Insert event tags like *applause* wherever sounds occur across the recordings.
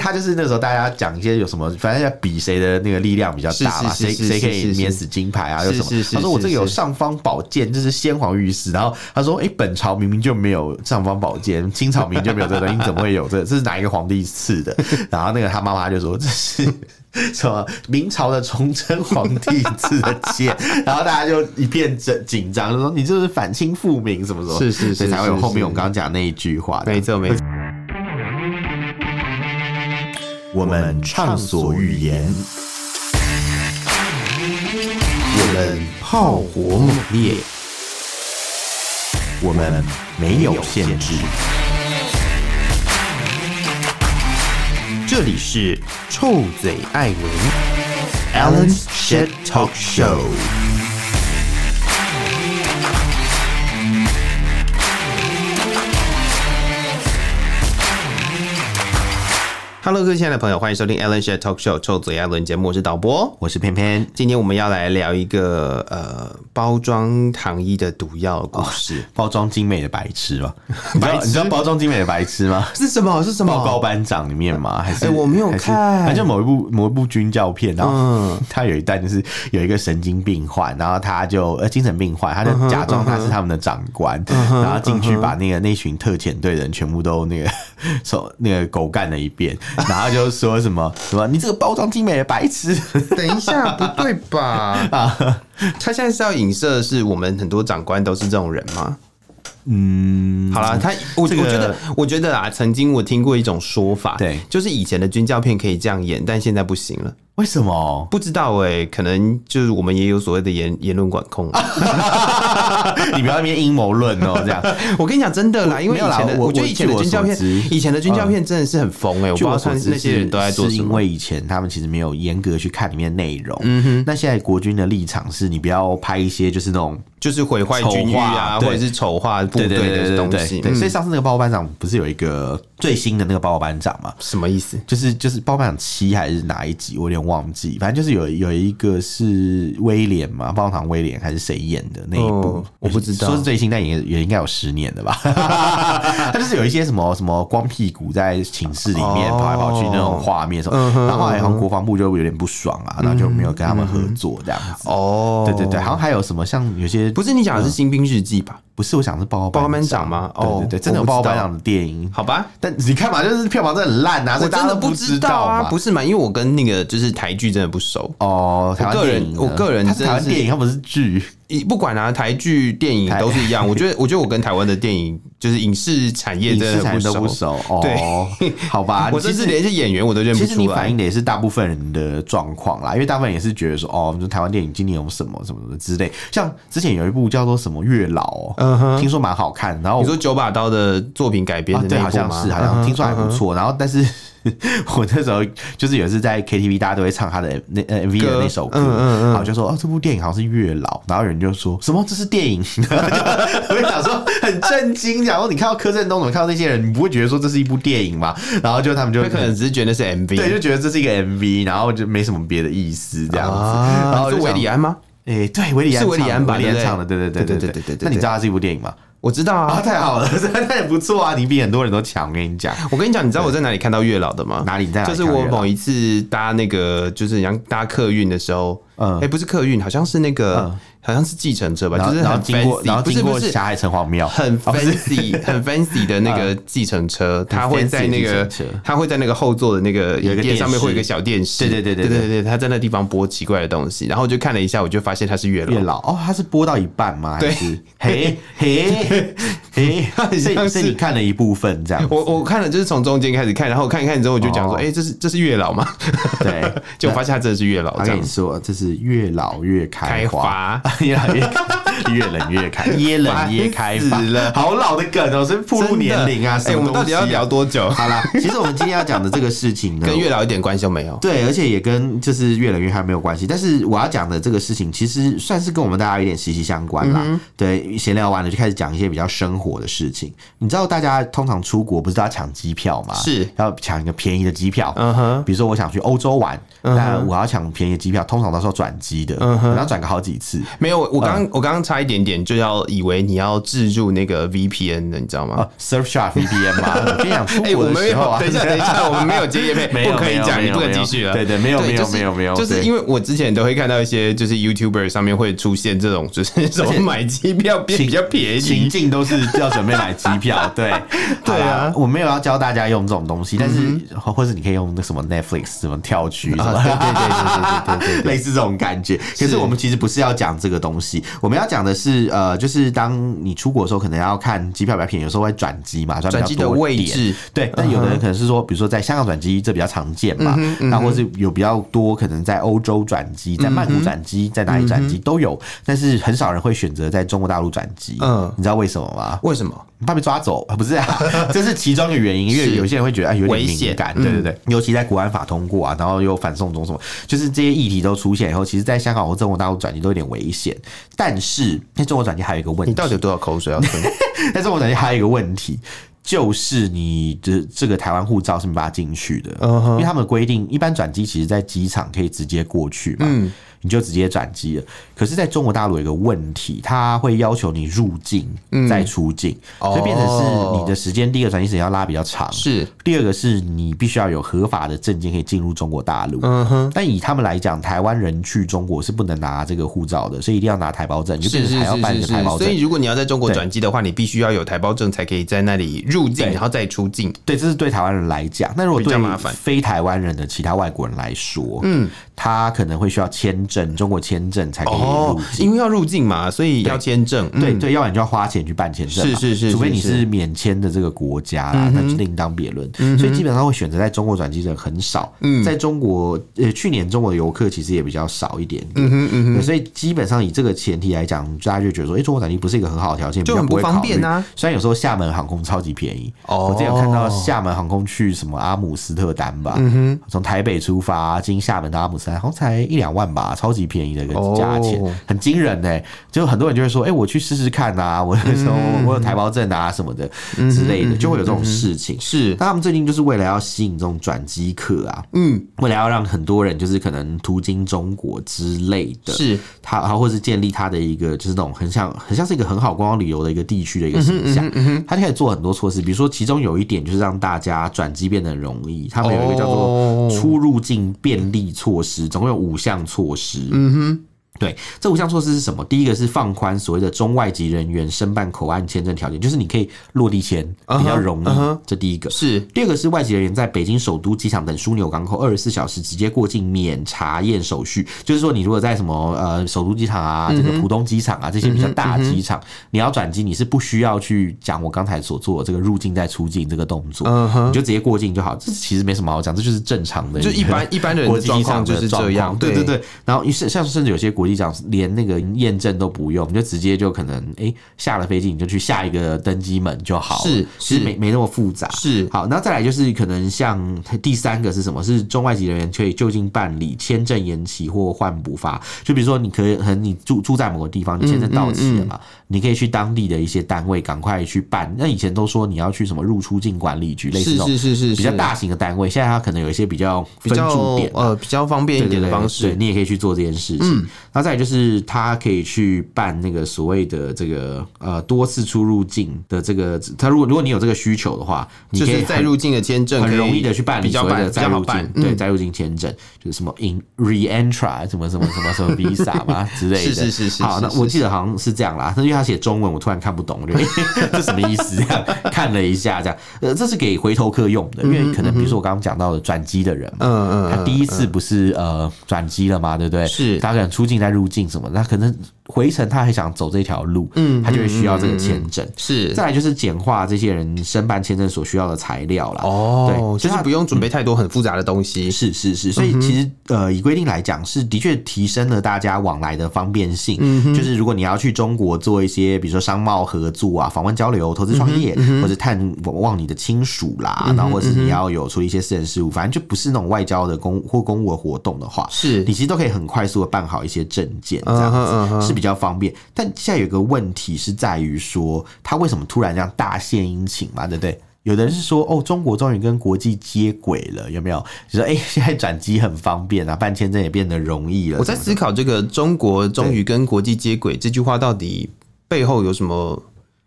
他就是那时候大家讲一些有什么，反正要比谁的那个力量比较大嘛，谁谁可以免死金牌啊，有什么？他说我这个有尚方宝剑，这是先皇御史。然后他说，哎，本朝明明就没有尚方宝剑，清朝明明就没有这个东西，你怎么会有这？这是哪一个皇帝赐的？*laughs* 然后那个他妈妈就说这是。什么明朝的崇祯皇帝赐的剑，*laughs* 然后大家就一片紧紧张，就说你这是反清复明什么什么，是是是，所以才会有后面我刚刚讲那一句话。没错没错。我们畅所欲言，我们炮火猛烈，我们没有限制。这里是臭嘴艾伦 Alan's Shit Talk Show。Hello，各位亲爱的朋友，欢迎收听 Alan Share Talk Show 臭嘴艾伦节目，我是导播，我是偏偏。今天我们要来聊一个呃包装糖衣的毒药故事，哦、包装精美的白痴吗？*laughs* 白痴？你知道包装精美的白痴吗？是什么？是什么？报告班长里面吗？还是、欸、我没有看，反正某一部某一部军教片，然后他有一段就是有一个神经病患，然后他就呃精神病患，他就假装他是他们的长官，然后进去把那个那群特遣队人全部都那个 *laughs* 手那个狗干了一遍。然后就说什么什么，你这个包装精美的白痴！等一下，不对吧？*laughs* 啊，他现在是要影射的是我们很多长官都是这种人吗？嗯，好了，他我、觉得我觉得啊，曾经我听过一种说法，对，就是以前的军教片可以这样演，但现在不行了。为什么？不知道哎、欸，可能就是我们也有所谓的言言论管控。*laughs* 你不要那边阴谋论哦，这样。*laughs* 我跟你讲，真的啦，因为以前的，我，我觉得以前的军教片，以前的军教片真的是很疯哎、欸。我不知那些人都在做什么，是因为以前他们其实没有严格去看里面内容。嗯哼。那现在国军的立场是你不要拍一些就是那种就是毁坏军誉啊，或者是丑化部队的东西。所以上次那个报告班长不是有一个最新的那个报告班长吗？什么意思？就是就是报告班长七还是哪一集？我有点忘记，反正就是有有一个是威廉嘛，棒棒糖威廉还是谁演的那一部？哦、我不知道，说是最新，但也也应该有十年的吧。*laughs* 他就是有一些什么什么光屁股在寝室里面跑来跑去那种画面什么，哦、然后好像国防部就有点不爽啊，然后就没有跟他们合作这样子。哦，对对对，好像还有什么像有些不是你讲的是新兵日记吧？不是，我想是报告班长吗？哦，对对对，真的有报告班长的电影？好吧，但你看嘛，就是票房真的很烂啊，我真的不知道啊，不是嘛？因为我跟那个就是台剧真的不熟哦。我个人，我个人，它是台湾电影，它不是剧。不管啊，台剧、电影都是一样。*laughs* 我觉得，我觉得我跟台湾的电影就是影视产业真的不熟。对，*laughs* 好吧。*laughs* 我其实连一些演员我都认不出来。其实你反映的也是大部分人的状况啦，因为大部分人也是觉得说，哦，就台湾电影今年有什么什么什么之类。像之前有一部叫做什么《月老》，听说蛮好看。然后你说九把刀的作品改编的，对，好像是，好像听说还不错。然后，但是。*laughs* 我那时候就是有一次在 KTV，大家都会唱他的那 MV 的那首歌，然后就说哦，这部电影好像是月老，然后有人就说什么这是电影，*laughs* 我就想说很震惊，然后你看到柯震东，怎么看到那些人，你不会觉得说这是一部电影吗？然后就他们就可能只是觉得是 MV，对，就觉得这是一个 MV，然后就没什么别的意思这样子。然后是韦礼安吗？哎，对，维里安是维里安吧？维里安唱的，对对对对对对对。那你知道它是一部电影吗？我知道啊，啊，太好了，*laughs* 那也不错啊，你比很多人都强。我跟你讲，我跟你讲，你知道我在哪里看到月老的吗？哪里在哪里？就是我某一次搭那个，就是像搭客运的时候，嗯，哎，不是客运，好像是那个。嗯好像是计程车吧，就是很 fancy，然后经过霞海城隍庙，很 fancy，很 *laughs* fancy 的那个计程车，它会在那个，它会在那个后座的那个椅垫上面会有一个小电视，对对对对对对，它在那地方播奇怪的东西，然后我就看了一下，我就发现它是月老，月老。哦，它是播到一半吗？对，嘿嘿 *laughs* 嘿，所以 *laughs* 是。你看了一部分这样，我我看了就是从中间开始看，然后看一看之后我就讲说，哎，这是这是月老吗？对，就我发现它真的是月老，我跟你说，这是越老越开花。越来越越冷越开，*laughs* 越冷越开死了，好老的梗哦，是暴露年龄啊！哎，我们到底要聊多久？好啦，*laughs* 其实我们今天要讲的这个事情呢，跟月老一点关系都没有。对，而且也跟就是越冷越开没有关系。但是我要讲的这个事情，其实算是跟我们大家有点息息相关啦。对，闲聊完了就开始讲一些比较生活的事情。你知道大家通常出国不是都要抢机票吗？是要抢一个便宜的机票。嗯哼，比如说我想去欧洲玩，那我要抢便宜的机票，通常都是要转机的，然后转个好几次。没有，我刚我刚刚差一点点就要以为你要置入那个 VPN 的，你知道吗？Surfshark VPN 吗，*laughs* 我跟你讲，出国的时候啊，等一下等一下，我们没有接业配，*laughs* 不可以讲，你不能继续了。对对，没有没有没有没有，就是因为我之前都会看到一些就是 YouTuber 上面会出现这种，就是什么买机票变比较便宜，情境都是要准备买机票，*laughs* 对。对啊，我没有要教大家用这种东西，但是或者你可以用那什么 Netflix 什么跳区对对对对对对，*laughs* 类似这种感觉。可是我们其实不是要讲这个东西，我们要讲的是呃，就是当你出国的时候，可能要看机票比较便宜，有时候会转机嘛，转机的位置。对，但有的人可能是说，比如说在香港转机，这比较常见嘛，那或是有比较多可能在欧洲转机，在曼谷转机，在哪里转机都有，但是很少人会选择在中国大陆转机。嗯，你知道为什么吗？为什么？怕被抓走？不是啊，*laughs* 这是其中一个原因，因为有些人会觉得啊有点敏感，对对对，尤其在国安法通过啊，然后又反送中什么，就是这些议题都出现以后，其实在香港或中国大陆转机都有点危险。但是在中国转机还有一个问题，你到底有多少口水要吞？*laughs* 在中国转机还有一个问题。就是你的这个台湾护照是没办法进去的，因为他们的规定，一般转机其实在机场可以直接过去嘛。你就直接转机了。可是，在中国大陆有一个问题，他会要求你入境再出境，所以变成是你的时间，第一个转机时间要拉比较长，是第二个是你必须要有合法的证件可以进入中国大陆。嗯哼。但以他们来讲，台湾人去中国是不能拿这个护照的，所以一定要拿台胞证，就变成还要办一个台胞证。所以，如果你要在中国转机的话，你必须要有台胞证才可以在那里入境，然后再出境。对，这是对台湾人来讲。那如果对非台湾人的其他外国人来说，嗯，他可能会需要签。证中国签证才可以入境，因为要入境嘛，所以要签证。对对，要不然就要花钱去办签证。是是是，除非你是免签的这个国家啦，那就另当别论。所以基本上会选择在中国转机的很少。嗯在中国，呃，去年中国的游客其实也比较少一点。嗯哼嗯哼。所以基本上以这个前提来讲，大家就觉得说，哎，中国转机不是一个很好的条件，就很不会方便啊。虽然有时候厦门航空超级便宜，我之前有看到厦门航空去什么阿姆斯特丹吧，从台北出发经厦门到阿姆斯特丹，好像才一两万吧。超级便宜的一个价钱，很惊人呢。就很多人就会说：“哎，我去试试看呐，*laughs* 我那时候我有台胞证啊什么的之类的，就会有这种事情。”是，那他们最近就是为了要吸引这种转机客啊，嗯，为了要让很多人就是可能途经中国之类的，是他，或是建立他的一个就是那种很像很像是一个很好观光旅游的一个地区的一个形象。他就开始做很多措施，比如说其中有一点就是让大家转机变得很容易。他们有一个叫做出入境便利措施，总共有五项措施。嗯哼。对，这五项措施是什么？第一个是放宽所谓的中外籍人员申办口岸签证条件，就是你可以落地签比较容易。Uh huh, uh huh, 这第一个是。第二个是外籍人员在北京首都机场等枢纽港口二十四小时直接过境免查验手续。就是说，你如果在什么呃首都机场啊、这个浦东机场啊这些比较大的机场，嗯、哼你要转机，你是不需要去讲我刚才所做的这个入境再出境这个动作，uh huh, 你就直接过境就好。这其实没什么好讲，这就是正常的，就一般一般人的状况就是这样。对对对。然后于是像甚至有些国。讲连那个验证都不用，你就直接就可能哎、欸、下了飞机你就去下一个登机门就好了。是，其实没没那么复杂。是，好，那再来就是可能像第三个是什么？是中外籍人员可以就近办理签证延期或换补发。就比如说你可以可能你住住在某个地方，你签证到期了嘛，嗯嗯嗯你可以去当地的一些单位赶快去办。那以前都说你要去什么入出境管理局，类似这种是是是是比较大型的单位，现在它可能有一些比较分驻点，呃比较方便一点的方式，对，你也可以去做这件事情。嗯那再来就是他可以去办那个所谓的这个呃多次出入境的这个，他如果如果你有这个需求的话，你可以再入境的签证很容易的去办理所谓的再入境，对再入境签证就是什么 in re-entry 什么什么什么什么 visa 嘛之类的。*laughs* 是是是是。好，那我记得好像是这样啦。那因为他写中文，我突然看不懂，*laughs* *laughs* 这什么意思？这样看了一下，这样呃，这是给回头客用的，因为可能比如说我刚刚讲到的转机的人，嗯嗯，他第一次不是呃转机了嘛，对不对？是，他可能出境。再入境什么，那可能回程他还想走这条路，嗯，他就会需要这个签证。是，再来就是简化这些人申办签证所需要的材料了。哦，对，就是不用准备太多很复杂的东西。是是是，所以其实呃，以规定来讲，是的确提升了大家往来的方便性。嗯，就是如果你要去中国做一些，比如说商贸合作啊、访问交流、投资创业，或者探望你的亲属啦，然后或者是你要有处理一些私人事务，反正就不是那种外交的公或公务的活动的话，是你其实都可以很快速的办好一些。证件这样子是比较方便，但现在有个问题是在于说，他为什么突然这样大献殷勤嘛？对不对？有的人是说，哦，中国终于跟国际接轨了，有没有？就说，哎，现在转机很方便啊，办签证也变得容易了。我在思考这个“中国终于跟国际接轨”这句话到底背后有什么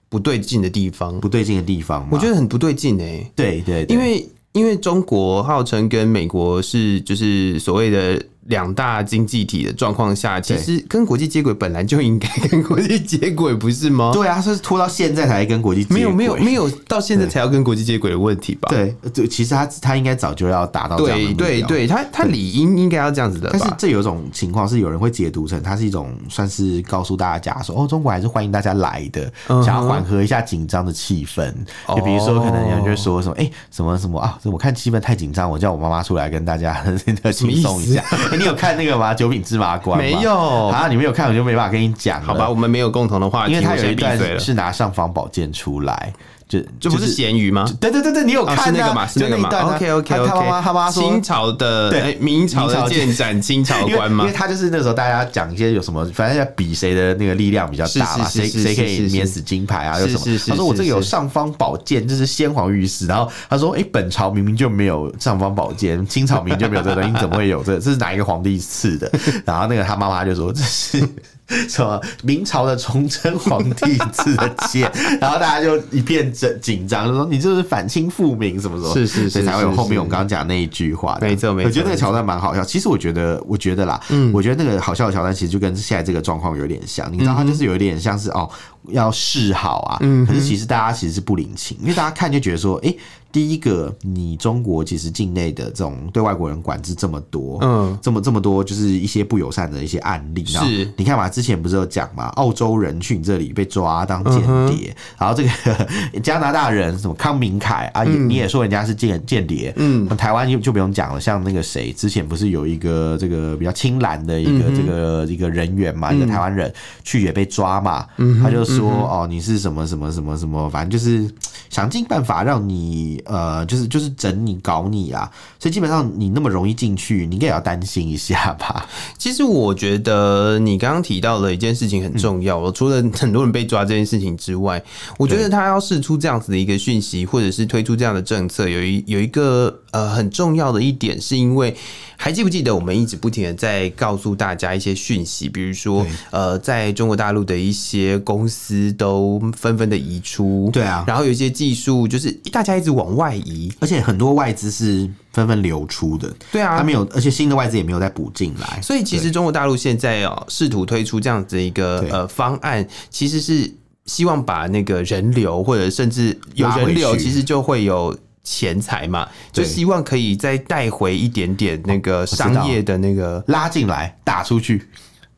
不对劲的地方？不对劲的地方，我觉得很不对劲哎。对对，因为因为中国号称跟美国是就是所谓的。两大经济体的状况下，其实跟国际接轨本来就应该 *laughs* 跟国际接轨，不是吗？对啊，他是拖到现在才跟国际接轨，没有没有没有到现在才要跟国际接轨的问题吧？对对，其实他他应该早就要达到这样的目标。对对对，他他理应应该要这样子的。但是这有一种情况是有人会解读成，它是一种算是告诉大家说，哦，中国还是欢迎大家来的，想要缓和一下紧张的气氛。就比如说，可能有人就说什么，哎，什么什么啊，我看气氛太紧张，我叫我妈妈出来跟大家 *laughs* 轻松一下。哎，*laughs* 你有看那个吗？九品芝麻官没有啊，你没有看，我就没办法跟你讲。好吧，我们没有共同的话题，因为他有一段是拿尚方宝剑出来。就这不是咸鱼吗？对对对对，你有看那个吗？是那个吗？OK OK OK。他妈妈说清朝的对明朝的剑斩清朝官嘛，*laughs* 因为他就是那时候大家讲一些有什么，反正要比谁的那个力量比较大嘛，谁谁可以免死金牌啊，有什么？他说我这个有尚方宝剑，这是先皇御史。然后他说，哎，本朝明明就没有尚方宝剑，清朝明明就没有这个东西，你怎么会有这？这是哪一个皇帝赐的？*laughs* 然后那个他妈妈就说这是。*laughs* 什么明朝的崇祯皇帝赐的剑，*laughs* 然后大家就一片紧紧张，就说你这是反清复明什么什么，是是，所以才会有后面我们刚刚讲那一句话。没错没错，我觉得那个桥段蛮好笑。其实我觉得，我觉得啦，嗯，我觉得那个好笑的桥段其实就跟现在这个状况有点像。你知道，它就是有一点像是哦，要示好啊，嗯，可是其实大家其实是不领情，因为大家看就觉得说，哎。第一个，你中国其实境内的这种对外国人管制这么多，嗯，这么这么多，就是一些不友善的一些案例。是，你看嘛，之前不是有讲嘛，澳洲人去你这里被抓当间谍，然后这个 *laughs* 加拿大人什么康明凯啊，你也说人家是间间谍，嗯，台湾就就不用讲了，像那个谁，之前不是有一个这个比较清蓝的一个这个一个人员嘛，一个台湾人去也被抓嘛，他就说哦，你是什么什么什么什么，反正就是想尽办法让你。呃，就是就是整你搞你啊，所以基本上你那么容易进去，你应该也要担心一下吧。其实我觉得你刚刚提到的一件事情很重要，嗯、除了很多人被抓这件事情之外，我觉得他要试出这样子的一个讯息，或者是推出这样的政策，有一有一个呃很重要的一点，是因为。还记不记得我们一直不停的在告诉大家一些讯息，比如说，呃，在中国大陆的一些公司都纷纷的移出，对啊，然后有一些技术就是大家一直往外移，而且很多外资是纷纷流出的，对啊，他没有，而且新的外资也没有再补进来，所以其实中国大陆现在哦，试图推出这样子的一个呃方案，其实是希望把那个人流或者甚至有人流，其实就会有。钱财嘛，就希望可以再带回一点点那个商业的那个拉进来打出去，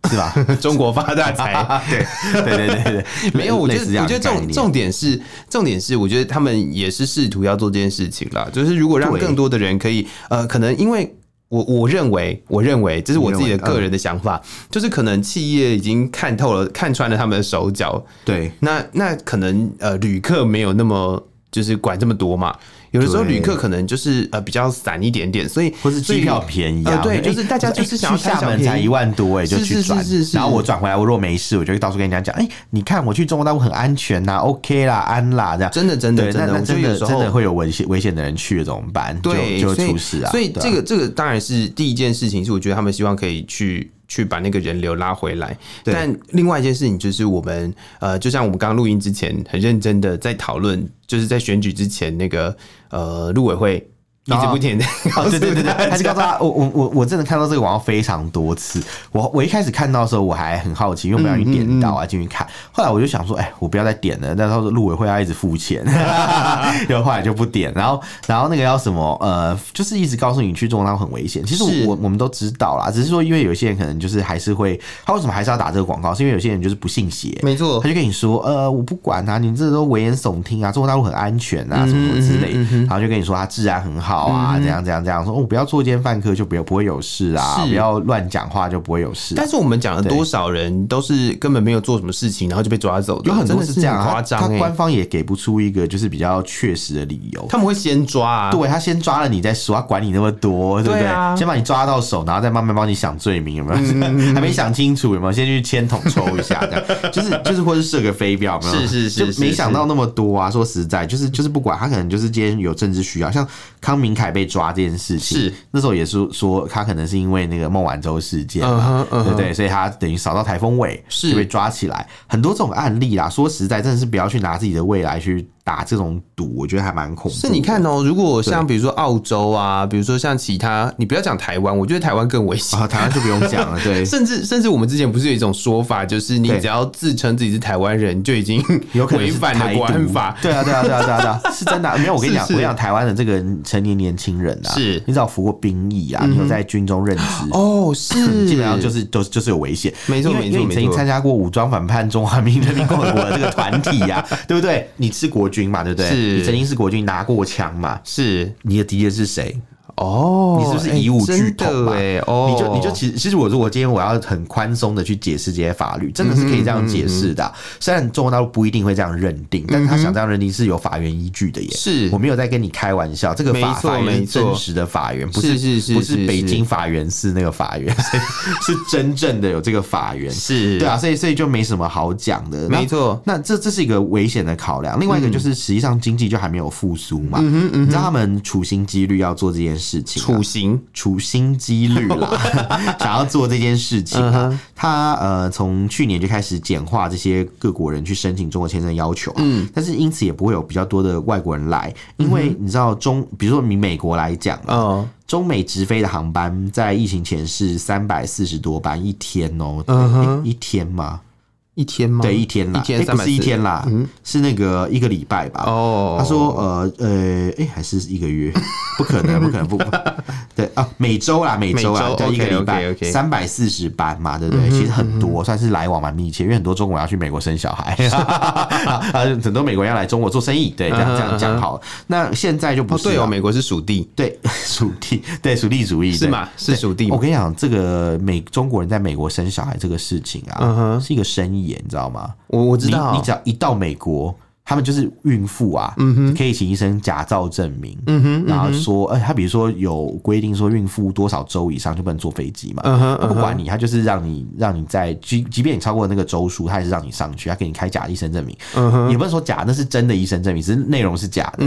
是吧？*laughs* 中国发大财，对对对对对，*laughs* 没有，我觉得我觉得重重点是重点是，我觉得他们也是试图要做这件事情啦。就是如果让更多的人可以，呃，可能因为我我认为我认为这是我自己的个人的想法，就是可能企业已经看透了、看穿了他们的手脚，对，那那可能呃旅客没有那么就是管这么多嘛。有的时候旅客可能就是呃比较散一点点，所以或是机票便宜啊，对，就是大家就是想厦门才一万多哎，就去转，然后我转回来，我如果没事，我就会到处跟人家讲，哎，你看我去中国大陆很安全呐，OK 啦，安啦，这样真的真的真的真的真的会有危险危险的人去了怎么办？对，就会出事啊。所以这个这个当然是第一件事情，是我觉得他们希望可以去。去把那个人流拉回来，但另外一件事情就是我们呃，就像我们刚刚录音之前很认真的在讨论，就是在选举之前那个呃，陆委会。一直不停的，对对对对，还是告诉他，我我我我真的看到这个广告非常多次。我我一开始看到的时候，我还很好奇，因为我不要去点到啊进去看。后来我就想说，哎，我不要再点了。但他说陆委会要一直付钱，*laughs* *laughs* 然后后来就不点。然后然后那个要什么呃，就是一直告诉你去中国很危险。其实我我们都知道啦，只是说因为有些人可能就是还是会，他为什么还是要打这个广告？是因为有些人就是不信邪，没错，他就跟你说，呃，我不管啊，你这都危言耸听啊，中国大陆很安全啊，什么什么之类，然后就跟你说他治安很好。好啊，怎样怎样怎样说，哦不要作奸犯科就不要不会有事啊，不要乱讲话就不会有事。但是我们讲了多少人都是根本没有做什么事情，然后就被抓走的，有很多是这样夸张。他官方也给不出一个就是比较确实的理由，他们会先抓啊，对他先抓了你再说，他管你那么多，对不对？先把你抓到手，然后再慢慢帮你想罪名，有没有？还没想清楚有没有？先去签统抽一下，这样就是 *laughs* 就是，或是设个飞镖，没有？是是是，就没想到那么多啊！说实在，就是就是不管他可能就是今天有政治需要，像康明凯被抓这件事情，是那时候也是说他可能是因为那个孟晚舟事件嘛，对不对？所以他等于扫到台风尾，是被抓起来。很多这种案例啦，说实在，真的是不要去拿自己的未来去。打这种赌，我觉得还蛮恐怖。是，你看哦，如果像比如说澳洲啊，比如说像其他，你不要讲台湾，我觉得台湾更危险。啊，台湾就不用讲了。*laughs* 对，甚至甚至我们之前不是有一种说法，就是你只要自称自己是台湾人，就已经有 *laughs* 违反了国安法。对啊，对啊，对啊，对啊，对啊，*laughs* 是真的。没有，我跟你讲，我跟你讲，台湾的这个成年年轻人啊，是，你只要服过兵役啊，你有在军中任职哦，是，*coughs* 基本上就是都就是有危险。没错，没错，因为你曾经参加过武装反叛中华人民共和国的这个团体呀，对不对？你吃国军嘛，对不对？是。你曾经是国军拿过枪嘛？是，你的敌人是谁？哦，你是不是以武拒统嘛？哦，你就你就其实其实我如果今天我要很宽松的去解释这些法律，真的是可以这样解释的。虽然中国大陆不一定会这样认定，但是他想这样认定是有法源依据的耶。是，我没有在跟你开玩笑，这个法法源是真实的法源，不是是是不是北京法源是那个法源，*laughs* 是真正的有这个法源。是，对啊，所以所以就没什么好讲的。没错，那这这是一个危险的考量。另外一个就是实际上经济就还没有复苏嘛。你知道他们处心积虑要做这件事。事情处心。处心积虑啦，*laughs* 想要做这件事情啊。他呃，从去年就开始简化这些各国人去申请中国签证要求，嗯，但是因此也不会有比较多的外国人来，因为你知道中，比如说你美国来讲，嗯，中美直飞的航班在疫情前是三百四十多班一天哦，一天吗？一天吗？对，一天啦，哎，不是一天啦，嗯，是那个一个礼拜吧。哦，他说，呃，呃，哎，还是一个月？*laughs* 不可能，不可能，不，*laughs* 对啊，每周啦，每周啊，对，一个礼拜，三百四十班嘛，对不对？其实很多，算是来往蛮密切，因为很多中国要去美国生小孩，*laughs* 啊，很多美国人要来中国做生意，对，这样这样讲好。那现在就不是，对哦，美国是属地，对，属地，对，属地主义是吗？是属地。我跟你讲，这个美中国人在美国生小孩这个事情啊，是一个生意。你知道吗？我我知道，你只要一到美国，他们就是孕妇啊，可以请医生假造证明，然后说，哎，他比如说有规定说孕妇多少周以上就不能坐飞机嘛，不管你，他就是让你让你在即即便你超过那个周数，他也是让你上去，他给你开假医生证明，也不是说假，那是真的医生证明，只是内容是假的。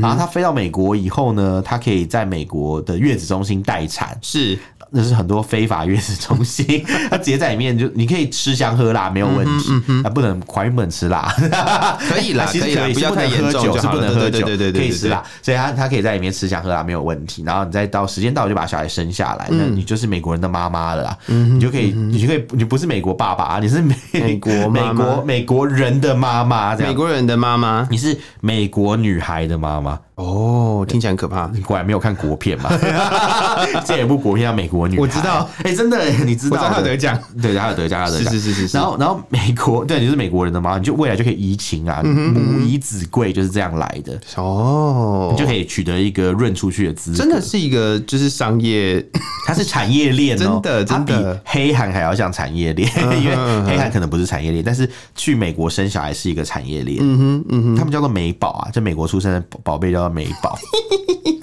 然后他飞到美国以后呢，他可以在美国的月子中心待产，是。那是很多非法月子中心，*laughs* 他直接在里面就你可以吃香喝辣没有问题，啊不能怀孕不能吃辣，*laughs* 可以啦，*laughs* 其实可以，不要太严重，是不能喝酒，对对对，可以吃辣，所以他他可以在里面吃香喝辣没有问题，然后你再到时间到就把小孩生下来，那你就是美国人的妈妈了啦，你就可以你就可以你不是美国爸爸，你是美美国美国美国人的妈妈，美国人的妈妈，你是美国女孩的妈妈。哦，听起来很可怕。你果然没有看国片嘛？*laughs* *laughs* 这一部国片叫《美国女孩》，我知道。哎，真的，你知道？他有得奖，对，他有得奖，他有得奖。是是是是。然后，然后美国，对，你是美国人的嘛？你就未来就可以移情啊，母以子贵，就是这样来的。哦，你就可以取得一个润出去的资格。真的是一个就是商业，*laughs* 它是产业链哦，真的，真的比黑韩还要像产业链，因为黑韩可能不是产业链，但是去美国生小孩是一个产业链。嗯哼，嗯哼，他们叫做美宝啊，在美国出生的宝贝叫做美宝。*laughs*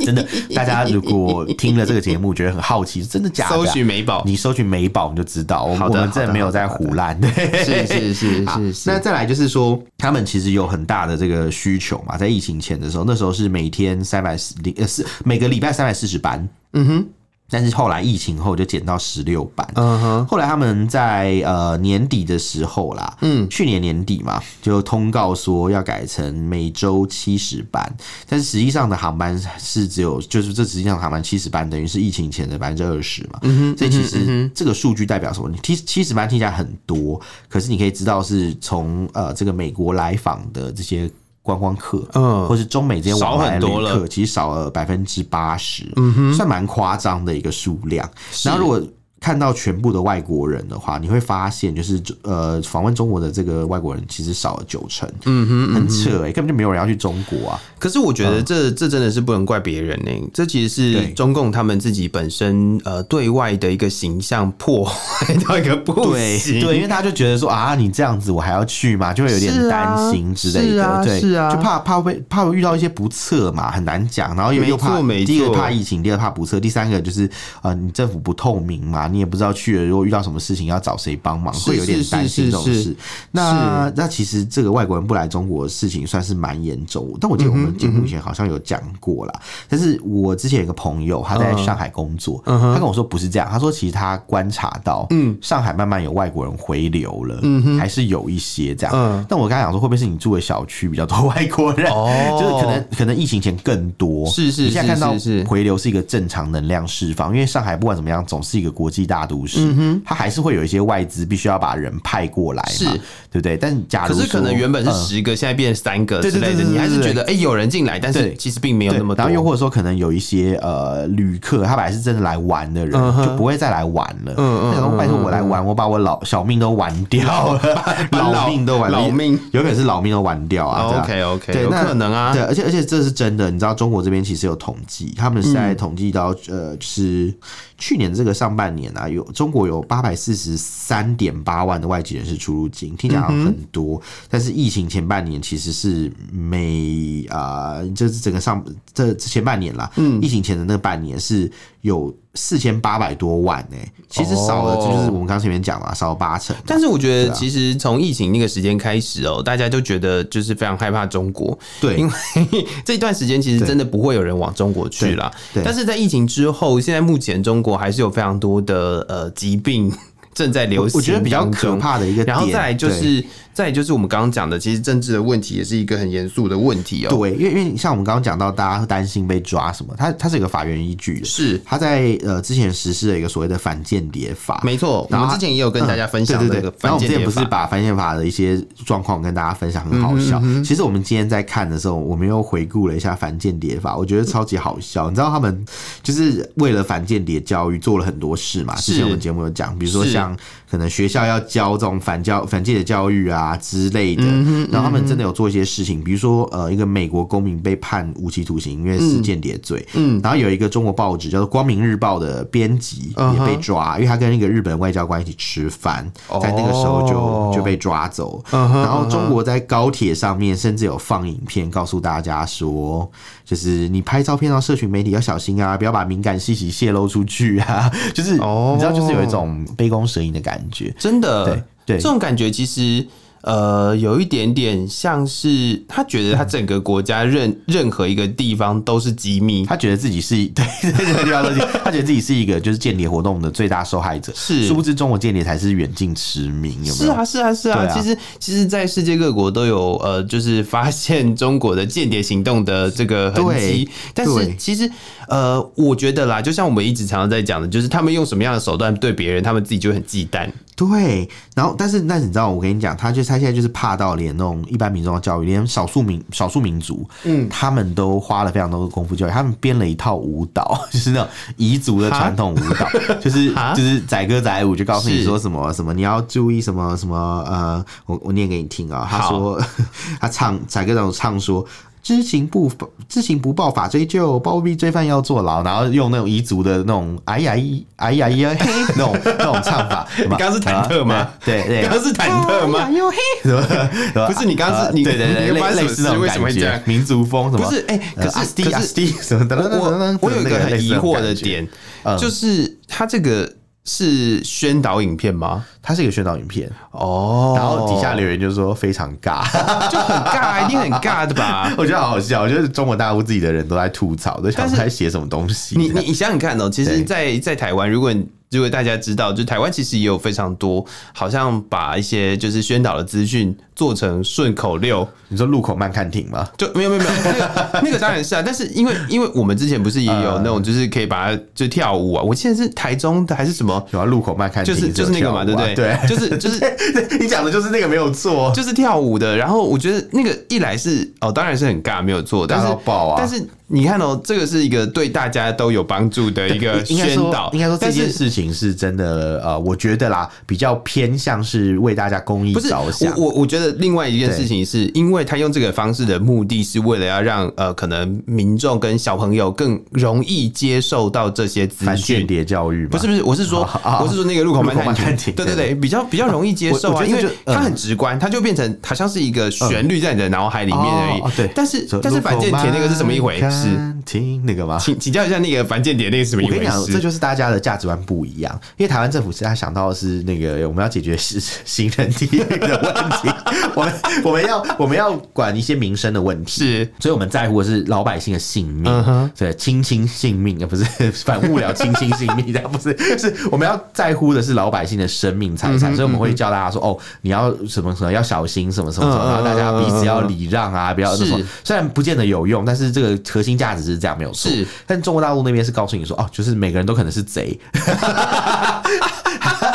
真的，大家如果听了这个节目觉得很好奇，真的假的？搜寻美宝，你搜寻美宝你就知道，我们我们真的没有在胡乱。是是 *laughs* 是是是。那再来就是说，他们其实有很大的这个需求嘛，在疫情前的时候，那时候是每天三百四零呃四每个礼拜三百四十班。嗯哼。但是后来疫情后就减到十六班。嗯哼。后来他们在呃年底的时候啦，嗯，去年年底嘛，就通告说要改成每周七十班。但是实际上的航班是只有，就是这实际上航班七十班，等于是疫情前的百分之二十嘛。嗯哼。所以其实这个数据代表什么？你七七十班听起来很多，可是你可以知道是从呃这个美国来访的这些。观光客，嗯，或是中美这些往来的旅客，其实少了百分之八十，嗯哼，算蛮夸张的一个数量。然后如果看到全部的外国人的话，你会发现，就是呃，访问中国的这个外国人其实少了九成，嗯哼，很扯哎、欸，根本就没有人要去中国啊。可是我觉得这、嗯、这真的是不能怪别人呢、欸，这其实是中共他们自己本身呃对外的一个形象破坏到一个不行，对，对，因为他就觉得说啊，你这样子我还要去吗？就会有点担心之类的，啊、对，是啊，就怕怕会怕会遇到一些不测嘛，很难讲，然后又又怕第一个怕疫情，第二怕不测，第三个就是呃，你政府不透明嘛。你也不知道去了，如果遇到什么事情要找谁帮忙，会有点担心这种事。那那其实这个外国人不来中国的事情算是蛮严重。但我记得我们节目以前好像有讲过啦。但是我之前有个朋友，他在上海工作，他跟我说不是这样。他说其实他观察到，嗯，上海慢慢有外国人回流了，嗯，还是有一些这样。但我刚才讲说，会不会是你住的小区比较多 *laughs* 外国人？哦，就是可能可能疫情前更多。是是，你现在看到回流是一个正常能量释放，因为上海不管怎么样，总是一个国际。大都市，他还是会有一些外资必须要把人派过来，是，对不对？但假如可是可能原本是十个，现在变三个之类的，你还是觉得哎，有人进来，但是其实并没有那么多。然后又或者说，可能有一些呃旅客，他本来是真的来玩的人，就不会再来玩了。嗯嗯，拜托我来玩，我把我老小命都玩掉了，*laughs* 老命都玩，老命。有可能是老命都玩掉啊。OK OK，对，有可能啊。对，而且而且这是真的，你知道中国这边其实有统计，他们是在统计到呃，就是去年这个上半年。啊，有中国有八百四十三点八万的外籍人士出入境，听起来很多，嗯、但是疫情前半年其实是每啊，呃就是整个上这前半年啦，嗯，疫情前的那半年是有。四千八百多万呢、欸，其实少了，就是我们刚前面讲了，少了八成。但是我觉得，其实从疫情那个时间开始哦、喔，大家就觉得就是非常害怕中国，对，因为这段时间其实真的不会有人往中国去了。但是在疫情之后，现在目前中国还是有非常多的呃疾病正在流行，我觉得比较可怕的一个点，然后再来就是。再就是我们刚刚讲的，其实政治的问题也是一个很严肃的问题哦。对，因为因为像我们刚刚讲到，大家会担心被抓什么，它它是一个法源依据的，是它在呃之前实施了一个所谓的反间谍法。没错，我们之前也有跟大家分享这个反间谍法。然后我们之前不是把反间谍法的一些状况跟大家分享，很好笑。其实我们今天在看的时候，我们又回顾了一下反间谍法，我觉得超级好笑。你知道他们就是为了反间谍教育做了很多事嘛？之前我们节目有讲，比如说像可能学校要教这种反教反间谍教育啊之类的。然后他们真的有做一些事情，比如说呃，一个美国公民被判无期徒刑，因为是间谍罪。嗯，然后有一个中国报纸叫做《光明日报》的编辑也被抓，因为他跟一个日本外交官一起吃饭，在那个时候就就被抓走。然后中国在高铁上面甚至有放影片，告诉大家说，就是你拍照片到社群媒体要小心啊，不要把敏感信息泄露出去啊。*laughs* 就是你知道，就是有一种杯弓蛇影的感觉。真的，对对，这种感觉其实。呃，有一点点像是他觉得他整个国家任任何一个地方都是机密，他觉得自己是对任何地方都是，他觉得自己是一个就是间谍活动的最大受害者，是殊不知中国间谍才是远近驰名，有没有？是啊，是啊，是啊。其实，其实，在世界各国都有呃，就是发现中国的间谍行动的这个痕迹，但是其实呃，我觉得啦，就像我们一直常常在讲的，就是他们用什么样的手段对别人，他们自己就很忌惮。对，然后但是但是你知道，我跟你讲，他就他现在就是怕到连那种一般民众的教育，连少数民少数民族，嗯，他们都花了非常多的功夫教育，他们编了一套舞蹈，就是那种彝族的传统舞蹈，就是就是载歌载舞，就告诉你说什么什么，你要注意什么什么呃，我我念给你听啊，他说 *laughs* 他唱载歌载舞唱说。知情不知情不报法追究，包庇罪犯要坐牢，然后用那种彝族的那种哎呀咿哎呀呀嘿 *laughs* 那种那种唱法。你刚刚是忐忑吗？对对，刚刚是忐忑吗？不是，你刚刚是你对对对，类似那种感觉，民族风什么？不是，哎，可是可是我我有一个很疑惑的点，就是他这个。是宣导影片吗？它是一个宣导影片哦，然后底下留言就说非常尬，*laughs* 就很尬，一定很尬的吧？*laughs* 我觉得好好笑，我觉得中国大陆自己的人都在吐槽，都想在写什么东西。你你你想想看哦，其实，在在台湾，如果你如果大家知道，就台湾其实也有非常多，好像把一些就是宣导的资讯做成顺口溜。你说路口慢看停吗？就没有没有没有，那个 *laughs* 那个当然是啊。但是因为因为我们之前不是也有那种，就是可以把它就跳舞啊。我记得是台中的还是什么？什么路口慢看停？就是就是那个嘛，对不对？对，就是就是 *laughs* 你讲的就是那个没有错，就是跳舞的。然后我觉得那个一来是哦，当然是很尬，没有错。但是但是你看哦，这个是一个对大家都有帮助的一个宣导。应该说这件事情是真的，呃，我觉得啦，比较偏向是为大家公益着想。我我觉得另外一件事情是因为他用这个方式的目的是为了要让呃可能民众跟小朋友更容易接受到这些资讯。间谍教育不是不是，我是说 *laughs* 我是说那个路口慢探庭，对对对，比较比较容易接受啊，因为它很直观，它就变成好像是一个旋律在你的脑海里面而已。对，但是但是反间谍那个是什么一回事？听那个吗？请请教一下那个反间谍那个是什么一回事？我跟你讲，这就是大家的价值观不一样。因为台湾政府现在想到的是那个我们要解决是行人地狱的问题，*laughs* 我们我们要我们要管一些民生的问题，是，所以我们在乎的是老百姓的性命，对，亲亲性命而，不是 *laughs* 反误了亲亲性命，这样不是，*laughs* 是我们要在乎的是老百姓的生命财产，所以我们会教大家说，哦，你要什么什么要小心什么什么什么，然后大家彼此要礼让啊，不要那种，虽然不见得有用，但是这个核心价值是这样没有错。是，但中国大陆那边是告诉你说，哦，就是每个人都可能是贼。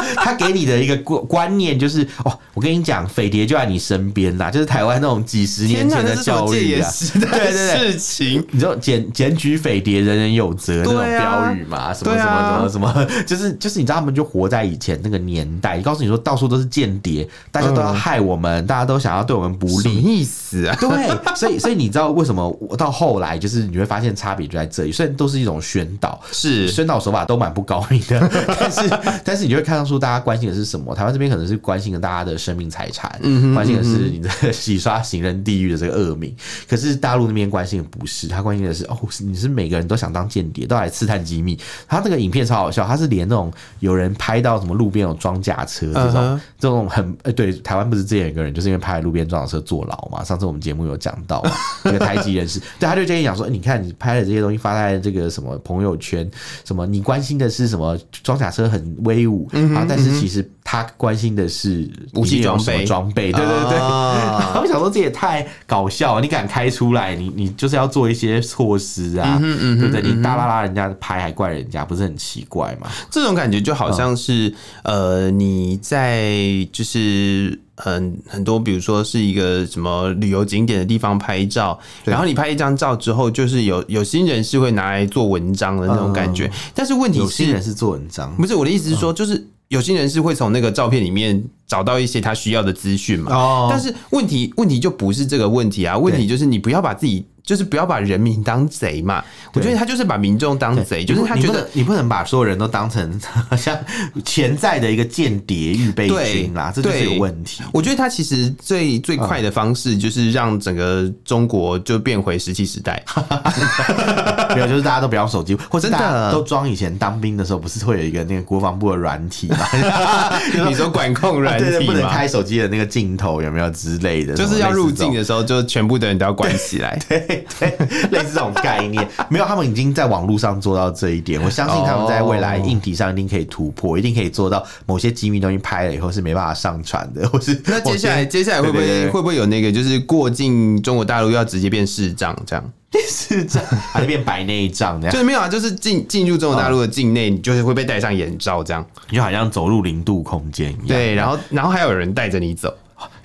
*laughs* 他给你的一个观观念就是，哦，我跟你讲，匪谍就在你身边啦，就是台湾那种几十年前的教育啊，对对对，事情，你知道检检举匪谍，人人有责那种标语嘛，什么什么什么什么，就是就是，你知道他们就活在以前那个年代，告诉你说到处都是间谍，大家都要害我们，大家都想要对我们不利，什么意思啊？对，所以所以你知道为什么我到后来就是你会发现差别就在这里，虽然都是一种宣导，是。宣导手法都蛮不高明的，*laughs* 但是但是你就会看到说大家关心的是什么？台湾这边可能是关心的大家的生命财产，嗯，关心的是你的洗刷行人地狱的这个恶名。可是大陆那边关心的不是，他关心的是哦，你是每个人都想当间谍，都来刺探机密。他这个影片超好笑，他是连那种有人拍到什么路边有装甲车这种这种很呃，对，台湾不是之前有一个人就是因为拍路边装甲车坐牢嘛？上次我们节目有讲到一个台籍人士，*laughs* 对，他就建议讲说，你看你拍的这些东西发在这个什么朋友圈，什么你关心的是什么装甲车很威武啊，但是其实。他关心的是武器装备，装备，对对对。我 *laughs* 想说，这也太搞笑了！你敢开出来，你你就是要做一些措施啊，对不对？你大拉拉人家拍，还怪人家，不是很奇怪吗？这种感觉就好像是，呃，你在就是很很多，比如说是一个什么旅游景点的地方拍照，然后你拍一张照之后，就是有有心人是会拿来做文章的那种感觉。但是问题是，有心人是做文章，不是我的意思是说，就是。有些人是会从那个照片里面找到一些他需要的资讯嘛？哦，但是问题问题就不是这个问题啊，问题就是你不要把自己。就是不要把人民当贼嘛，我觉得他就是把民众当贼，就是他觉得你不能把所有人都当成像潜在的一个间谍预备军啦，这就是有问题。我觉得他其实最最快的方式就是让整个中国就变回石器时代，*laughs* 没有，就是大家都不要手机，或者大家都装以前当兵的时候不是会有一个那个国防部的软体嘛？*laughs* 你说管控软体不能开手机的那个镜头有没有之类的？就是要入境的时候，就全部的人都要关起来。*laughs* 对。对，*laughs* 类似这种概念，没有，他们已经在网络上做到这一点。我相信他们在未来硬体上一定可以突破，一定可以做到某些机密东西拍了以后是没办法上传的，*laughs* 或是那接下来接下来会不会会不会有那个就是过境中国大陆要直接变视障这样？视障还是变白内障这样？就是没有啊，就是进进入中国大陆的境内，你就是会被戴上眼罩这样，就好像走入零度空间一样。对，然后然后还有人带着你走。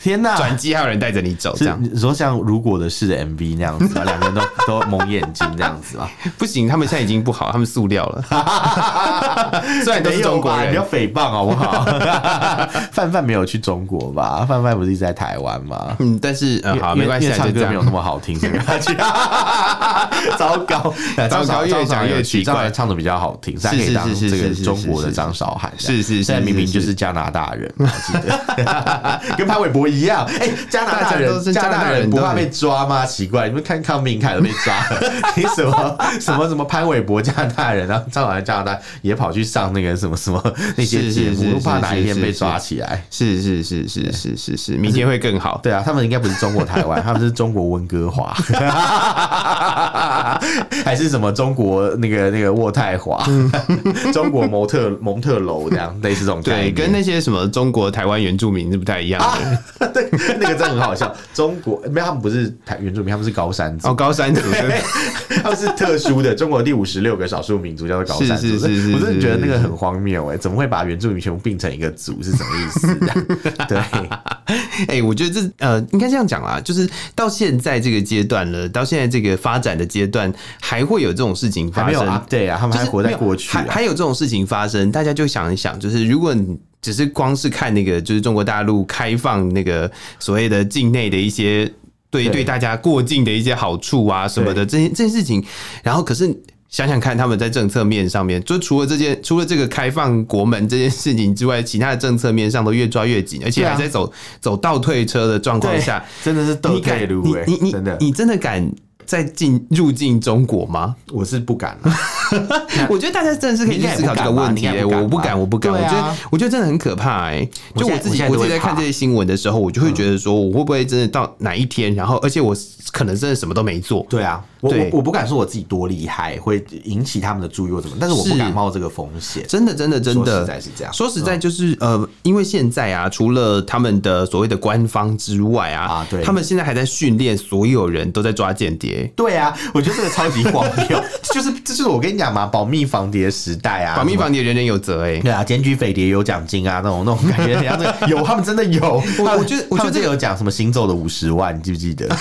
天呐！转机还有人带着你走，这样你说像如果的事的 MV 那样子啊，*laughs* 两个人都都蒙眼睛这样子啊？不行，他们现在已经不好，他们塑料了。*laughs* 虽然都是中国人，不要诽谤好不好？*laughs* 范范没有去中国吧？范范不是一直在台湾吗？嗯，但是嗯，好，没关系，唱歌没有那么好听，所以他去。糟糕，糟糕，越讲越奇怪，唱的比较好听，是是是是，这个中国的张韶涵，是是，现在明明就是加拿大人，我记得跟潘玮柏一样。哎，加拿大人，加拿大人不怕被抓吗？奇怪，你们看康明凯都被抓了，*laughs* 你什么什么什么潘玮柏加拿大人，然后张韶涵加拿大也跑去上那个什么什么那些节目，不怕哪一天被抓起来？是是是是是是是，明天会更好。对啊，他们应该不是中国台湾，他们是中国温哥华，*laughs* 还是什么中国那个那个渥太华，*laughs* 中国蒙特蒙特楼这样类似这种，对，跟那些什么中国台湾原住民是不太一样的。*laughs* 对，那个真的很好笑。中国没有，他们不是台原住民，他们是高山族。哦，高山族，*laughs* 他们是特殊的中国第五十六个少数民族，叫做高山族。是是是是，我真的觉得那个很荒谬哎，怎么会把原住民全部并成一个族？是什么意思？*laughs* 对，哎、欸，我觉得这呃，应该这样讲啦，就是到现在这个阶段了，到现在这个发展的阶段，还会有这种事情发生。对啊，他们还活在过去、啊，还还有这种事情发生，大家就想一想，就是如果你只是光是看那个，就是中国大陆开放那个所谓的境内的一些对对大家过境的一些好处啊什么的这些这些事情，然后可是。想想看，他们在政策面上面，就除了这件，除了这个开放国门这件事情之外，其他的政策面上都越抓越紧，而且还在走走倒退车的状况下，真的是倒退噜。你你你你真的敢再进入境中国吗？我是不敢了。*laughs* 我觉得大家真的是可以去思考这个问题、欸。我不敢，我不敢。我觉得我觉得真的很可怕哎、欸。就我自己，我自己在看这些新闻的时候，我就会觉得说，我会不会真的到哪一天，然后而且我可能真的什么都没做。对啊。我我我不敢说我自己多厉害，会引起他们的注意或怎么，但是我不敢冒这个风险。真的，真的，真的，说实在是这样。说实在就是呃，因为现在啊，除了他们的所谓的官方之外啊，啊，对，他们现在还在训练所有人都在抓间谍。对啊，我觉得这个超级荒谬，就是这就是我跟你讲嘛，保密防谍时代啊，保密防谍人人有责哎。对啊，检举匪谍有奖金啊，那种那种感觉，人家有，他们真的有。我我觉得我觉得这有讲什么行走的五十万，你记不记得？*laughs*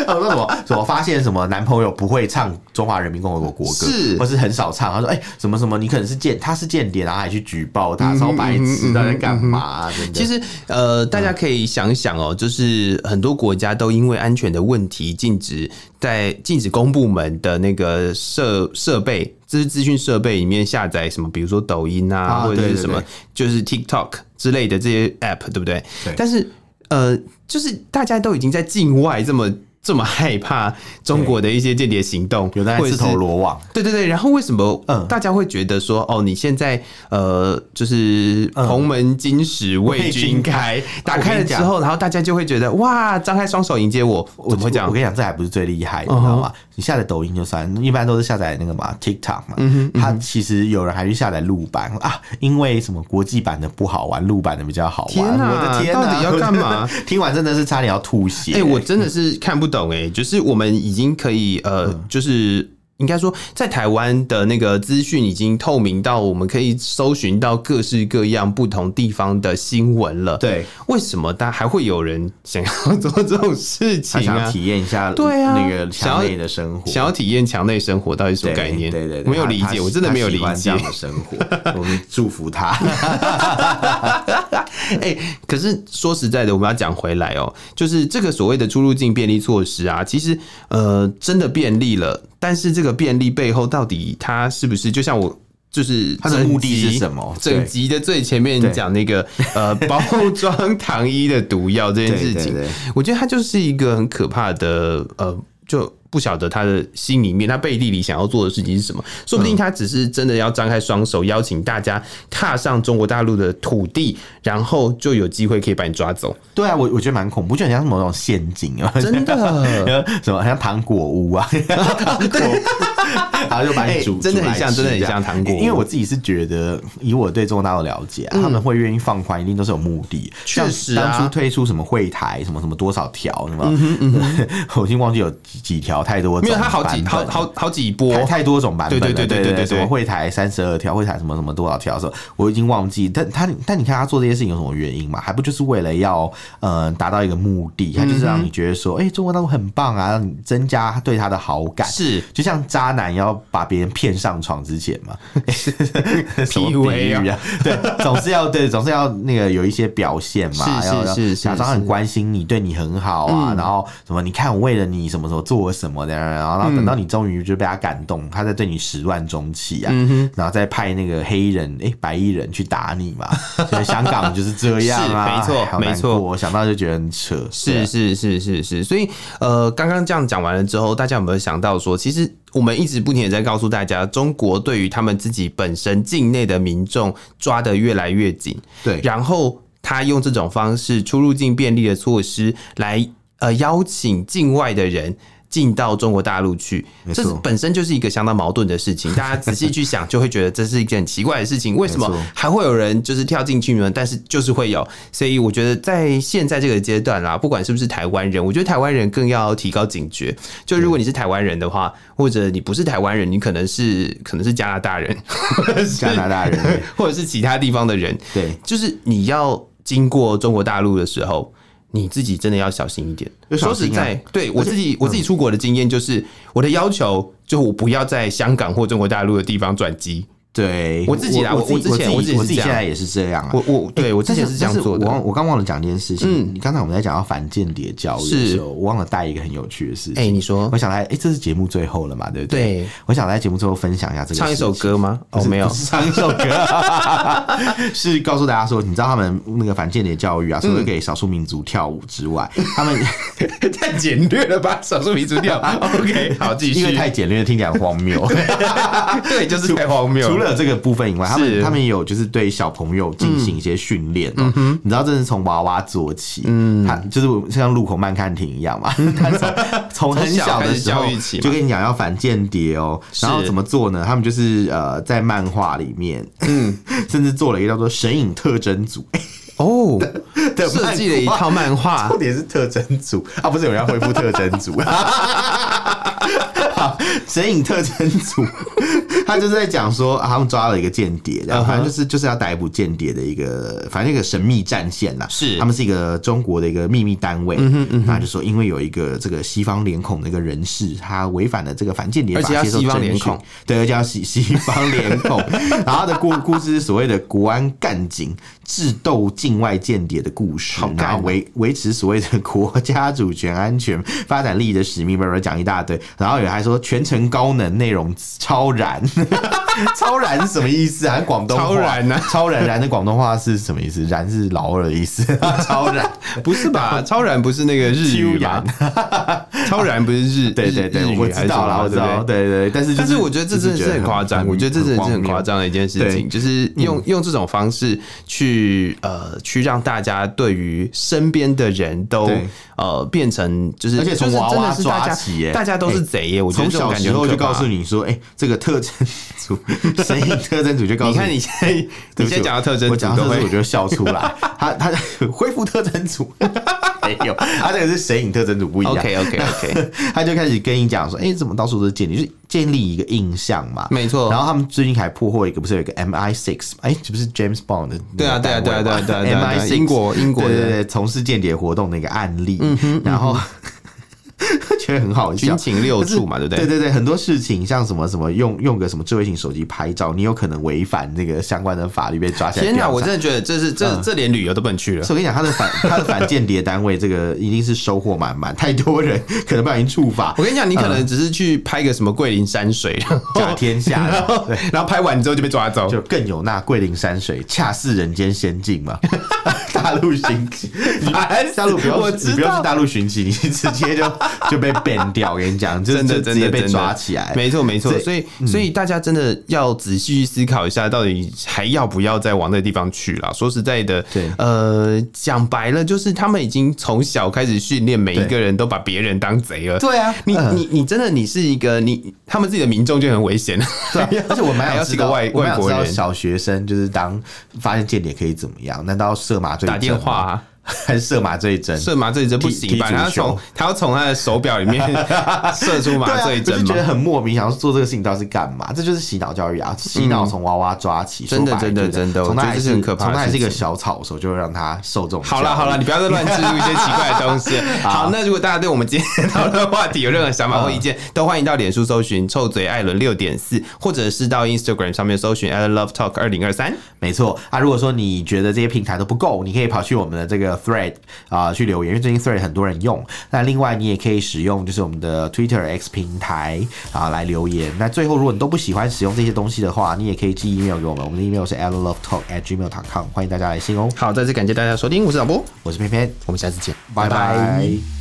*laughs* 那什么什么发现什么？男朋友不会唱中华人民共和国国歌，是或是很少唱。他说：“哎、欸，什么什么，你可能是间，他是间谍，然后还去举报他，超白痴，他在干嘛、啊？”其实，呃，大家可以想想哦，就是很多国家都因为安全的问题，禁止在禁止公部门的那个设设备，就是资讯设备里面下载什么，比如说抖音啊，啊或者是什么，就是 TikTok 之类的这些 App，对不对？对。但是，呃，就是大家都已经在境外这么。这么害怕中国的一些间谍行动，有在自投罗网。对对对，然后为什么嗯大家会觉得说哦，你现在呃就是同门金石为君开，打开了之后，然后大家就会觉得哇，张开双手迎接我。怎么会讲？我跟你讲，这还不是最厉害的，你知道吗？你下载抖音就算，一般都是下载那个嘛 TikTok 嘛。嗯哼，它其实有人还去下载录版啊，因为什么国际版的不好玩，录版的比较好玩。我的天啊，到底要干嘛？*laughs* 听完真的是差点要吐血。哎，我真的是看不。懂哎，就是我们已经可以呃，就是应该说，在台湾的那个资讯已经透明到我们可以搜寻到各式各样不同地方的新闻了。对，为什么大家还会有人想要做这种事情啊？想要体验一下对啊，那个墙内的生活，想要体验墙内生活到底什么概念？对对对，没有理解，我真的没有理解这样的生活。我们祝福他。*laughs* 哎、欸，可是说实在的，我们要讲回来哦、喔，就是这个所谓的出入境便利措施啊，其实呃真的便利了，但是这个便利背后到底它是不是就像我就是它的目的是什么？整集的最前面讲那个呃 *laughs* 包装糖衣的毒药这件事情，我觉得它就是一个很可怕的呃就。不晓得他的心里面，他背地里想要做的事情是什么？说不定他只是真的要张开双手，邀请大家踏上中国大陆的土地，然后就有机会可以把你抓走。对啊，我我觉得蛮恐怖，就很像某种陷阱啊，真的，*laughs* 什么好像糖果屋啊，*laughs* 然后就把你煮，*laughs* 真的很像，真的很像糖果。因为我自己是觉得，以我对中国大陆了解，他们会愿意放宽，一定都是有目的。确实，当初推出什么会台，什么什么多少条，什么，我已经忘记有几几条。太多，因为它好几好好好几波，太多种版本。对对对对对，什么会台三十二条，会台什么什么多少条的时候，我已经忘记。但他但你看他做这些事情有什么原因嘛？还不就是为了要呃达到一个目的？他就是让你觉得说，哎，中国大陆很棒啊，让你增加对他的好感。是，就像渣男要把别人骗上床之前嘛，*laughs* 什么比喻啊？对，总是要对，总是要那个有一些表现嘛，是是是，假装很关心你，对你很好啊，然后什么？你看我为了你什么时候做了什么的，然后等到你终于就被他感动，他在对你始乱终弃啊，然后再派那个黑衣人哎白衣人去打你嘛。*laughs* 香港就是这样啊，没错没错，我想到就觉得很扯。是是是是是，所以呃，刚刚这样讲完了之后，大家有没有想到说，其实我们一直不停的在告诉大家，中国对于他们自己本身境内的民众抓得越来越紧，对，然后他用这种方式出入境便利的措施来呃邀请境外的人。进到中国大陆去，这本身就是一个相当矛盾的事情。大家仔细去想，就会觉得这是一件很奇怪的事情。为什么还会有人就是跳进去呢？但是就是会有。所以我觉得在现在这个阶段啦，不管是不是台湾人，我觉得台湾人更要提高警觉。就如果你是台湾人的话，或者你不是台湾人，你可能是可能是加拿大人，加拿大人，*laughs* 或者是其他地方的人，对，就是你要。经过中国大陆的时候，你自己真的要小心一点。啊、说实在，对我自己我自己出国的经验就是，我的要求就我不要在香港或中国大陆的地方转机。对我自己啦，我我之前我自己我自己现在也是这样啊。我我对我之前是这样做的。我我刚忘了讲一件事情。嗯，你刚才我们在讲到反间谍教育的时候，我忘了带一个很有趣的事情。哎，你说，我想来，哎，这是节目最后了嘛？对不对？对。我想来节目最后分享一下这个。唱一首歌吗？哦，没有，唱一首歌 *laughs* *laughs* 是告诉大家说，你知道他们那个反间谍教育啊，除了给少数民族跳舞之外，他们 *laughs* 太简略了吧？少数民族跳，OK，好，继续。因为太简略，听起来很荒谬。对，就是太荒谬。除了这个部分以外，他们他们也有就是对小朋友进行一些训练哦。你知道这是从娃娃做起，嗯，他就是像路口慢看庭一样嘛。*laughs* 从很小的时候就跟你讲要反间谍哦，然后怎么做呢？他们就是呃在漫画里面，嗯，*laughs* 甚至做了一个叫做《神影特征组》哦，*laughs* 设计了一套漫画，重点是特征组。啊，不是有人要恢复特征组。*laughs* 神隐特侦组，他就是在讲说，他们抓了一个间谍，然后反正就是就是要逮捕间谍的一个，反正一个神秘战线呐。是，他们是一个中国的一个秘密单位。嗯嗯，他就说，因为有一个这个西方脸孔的一个人士，他违反了这个反间谍法，接受侦讯。对，而且要西西方脸孔。*laughs* 然后他的故故事是所谓的国安干警智斗境外间谍的故事，然后维维持所谓的国家主权、安全、发展利益的使命，不是讲一大堆。然后有人还说全程高能，内容超燃，*laughs* 超燃是什么意思啊？广东话。超燃啊，超燃燃的广东话是什么意思？燃是老二的意思，*laughs* 超燃。不是吧？*laughs* 超燃不是那个日语吧？超燃不是日对对对，我知道了，我知道，对对。但是但是我觉得这真的是很夸张，我觉得这真的是很夸张的一件事情，就是用用这种方式去呃去让大家对于身边的人都呃变成就是而且从娃娃抓起，大家都是贼耶，我觉得。小时候就告诉你说，哎、欸，这个特征组，神隐特征组就告诉你，*laughs* 你看 *laughs* 你现在，你现在讲到特征组，我讲特征组我就笑出来。*laughs* 他他恢复特征组没有，他这个是神隐特征组不一样。OK OK OK，他就开始跟你讲说，哎、欸，怎么到处都是间谍，就是建立一个印象嘛。没错。然后他们最近还破获一个，不是有一个 MI six？哎，这不是 James Bond 的？对啊对啊对啊对啊对啊，MI 英国英国对对对，从事间谍活动的一个案例。嗯哼，然后。觉得很好笑，军情六处嘛，对不对？对对对，很多事情像什么什么用用个什么智慧型手机拍照，你有可能违反那个相关的法律被抓起来。天哪，我真的觉得这是这这连旅游都不能去了。所以我跟你讲，他的反他的反间谍单位，这个一定是收获满满，太多人可能不小心触法。我跟你讲，你可能只是去拍个什么桂林山水，*laughs* 甲天下，然后拍完之后就被抓走，就更有那桂林山水，恰似人间仙境嘛。大陆寻奇，大陆不要，你不要去大陆寻奇，你直接就 *laughs* 就被 ban 掉。我跟你讲，真的真的被抓起来。没错，没错。所以，所以大家真的要仔细去思考一下，到底还要不要再往那个地方去了？说实在的，对，呃，讲白了，就是他们已经从小开始训练，每一个人都把别人当贼了。对啊，你你你真的你是一个你，他们自己的民众就很危险了。对，*laughs* 而且我们还要是个外外国人，小学生就是当发现间谍可以怎么样？难道射麻醉打电话啊？还是射麻醉针？射麻醉针不行吧？他从他要从他的手表里面 *laughs* 射出麻醉针，就觉得很莫名。想要做这个事情到底是干嘛？这就是洗脑教育啊！洗脑从娃娃抓起，真的真的真的，从他还是很可怕，从他还是一个小草的时候，就会让他受这种。好了好了，你不要再乱植入一些奇怪的东西。*laughs* 好，那如果大家对我们今天讨论的话题有任何想法或意见，都欢迎到脸书搜寻“臭嘴艾伦六点四”，或者是到 Instagram 上面搜寻 “I Love Talk 二零二三”。没错啊，如果说你觉得这些平台都不够，你可以跑去我们的这个 Thread 啊，去留言，因为最近 Thread 很多人用。那另外你也可以使用就是我们的 Twitter X 平台啊来留言。那最后如果你都不喜欢使用这些东西的话，你也可以寄 email 给我们，我们的 email 是 allenlovetalk@gmail.com，欢迎大家来信哦。好，再次感谢大家收听，我是小波，我是偏偏，我们下次见，拜拜。